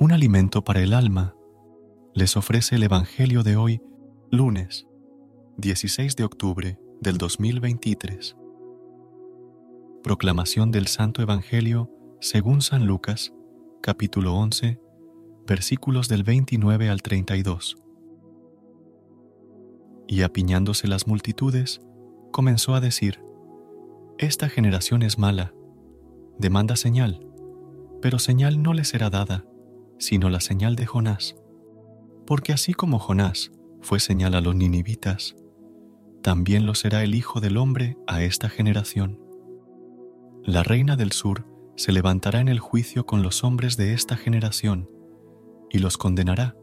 Un alimento para el alma, les ofrece el Evangelio de hoy, lunes 16 de octubre del 2023. Proclamación del Santo Evangelio según San Lucas, capítulo 11, versículos del 29 al 32. Y apiñándose las multitudes, comenzó a decir, Esta generación es mala, demanda señal, pero señal no le será dada sino la señal de Jonás. Porque así como Jonás fue señal a los ninivitas, también lo será el Hijo del Hombre a esta generación. La reina del sur se levantará en el juicio con los hombres de esta generación y los condenará,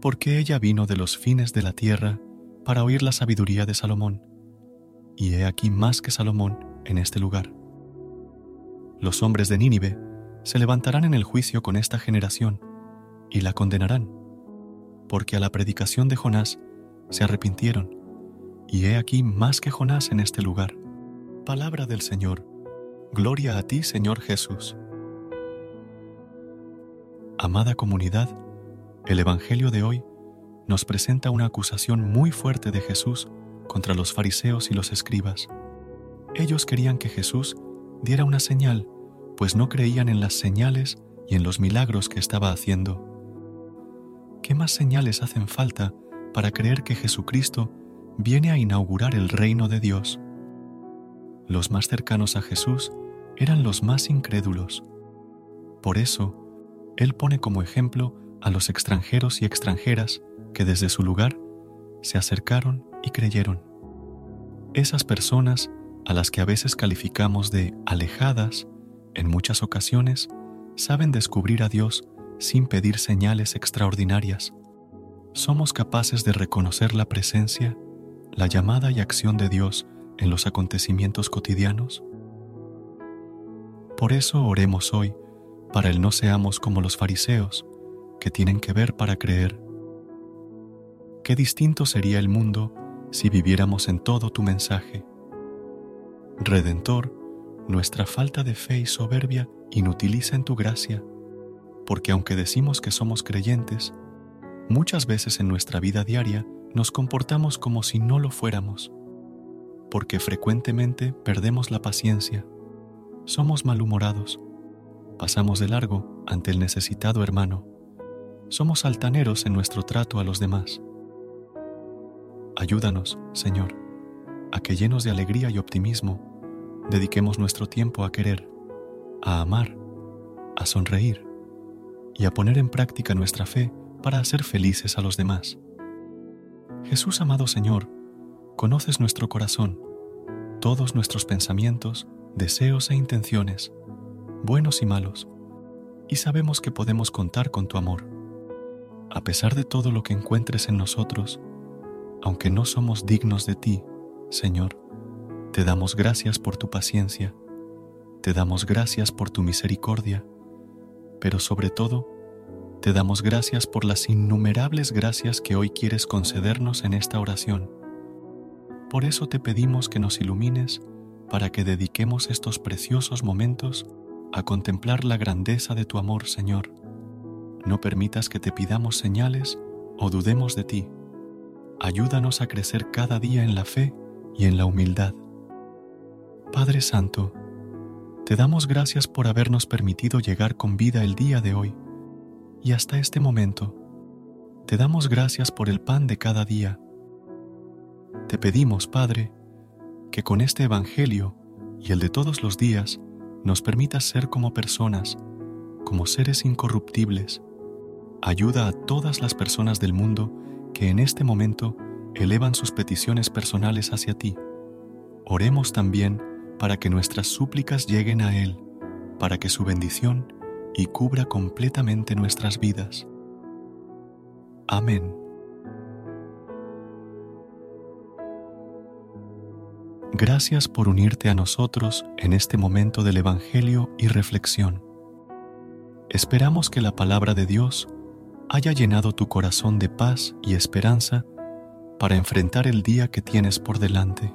porque ella vino de los fines de la tierra para oír la sabiduría de Salomón, y he aquí más que Salomón en este lugar. Los hombres de Nínive se levantarán en el juicio con esta generación y la condenarán, porque a la predicación de Jonás se arrepintieron, y he aquí más que Jonás en este lugar. Palabra del Señor. Gloria a ti, Señor Jesús. Amada comunidad, el Evangelio de hoy nos presenta una acusación muy fuerte de Jesús contra los fariseos y los escribas. Ellos querían que Jesús diera una señal pues no creían en las señales y en los milagros que estaba haciendo. ¿Qué más señales hacen falta para creer que Jesucristo viene a inaugurar el reino de Dios? Los más cercanos a Jesús eran los más incrédulos. Por eso, Él pone como ejemplo a los extranjeros y extranjeras que desde su lugar se acercaron y creyeron. Esas personas a las que a veces calificamos de alejadas en muchas ocasiones, saben descubrir a Dios sin pedir señales extraordinarias. Somos capaces de reconocer la presencia, la llamada y acción de Dios en los acontecimientos cotidianos. Por eso oremos hoy para el no seamos como los fariseos, que tienen que ver para creer. Qué distinto sería el mundo si viviéramos en todo tu mensaje. Redentor, nuestra falta de fe y soberbia inutiliza en tu gracia, porque aunque decimos que somos creyentes, muchas veces en nuestra vida diaria nos comportamos como si no lo fuéramos, porque frecuentemente perdemos la paciencia, somos malhumorados, pasamos de largo ante el necesitado hermano, somos altaneros en nuestro trato a los demás. Ayúdanos, Señor, a que llenos de alegría y optimismo, dediquemos nuestro tiempo a querer, a amar, a sonreír y a poner en práctica nuestra fe para hacer felices a los demás. Jesús amado Señor, conoces nuestro corazón, todos nuestros pensamientos, deseos e intenciones, buenos y malos, y sabemos que podemos contar con tu amor. A pesar de todo lo que encuentres en nosotros, aunque no somos dignos de ti, Señor, te damos gracias por tu paciencia, te damos gracias por tu misericordia, pero sobre todo, te damos gracias por las innumerables gracias que hoy quieres concedernos en esta oración. Por eso te pedimos que nos ilumines para que dediquemos estos preciosos momentos a contemplar la grandeza de tu amor, Señor. No permitas que te pidamos señales o dudemos de ti. Ayúdanos a crecer cada día en la fe y en la humildad. Padre Santo, Te damos gracias por habernos permitido llegar con vida el día de hoy y hasta este momento. Te damos gracias por el pan de cada día. Te pedimos, Padre, que con este Evangelio y el de todos los días nos permitas ser como personas, como seres incorruptibles. Ayuda a todas las personas del mundo que en este momento elevan sus peticiones personales hacia ti. Oremos también para que nuestras súplicas lleguen a Él, para que su bendición y cubra completamente nuestras vidas. Amén. Gracias por unirte a nosotros en este momento del Evangelio y reflexión. Esperamos que la palabra de Dios haya llenado tu corazón de paz y esperanza para enfrentar el día que tienes por delante.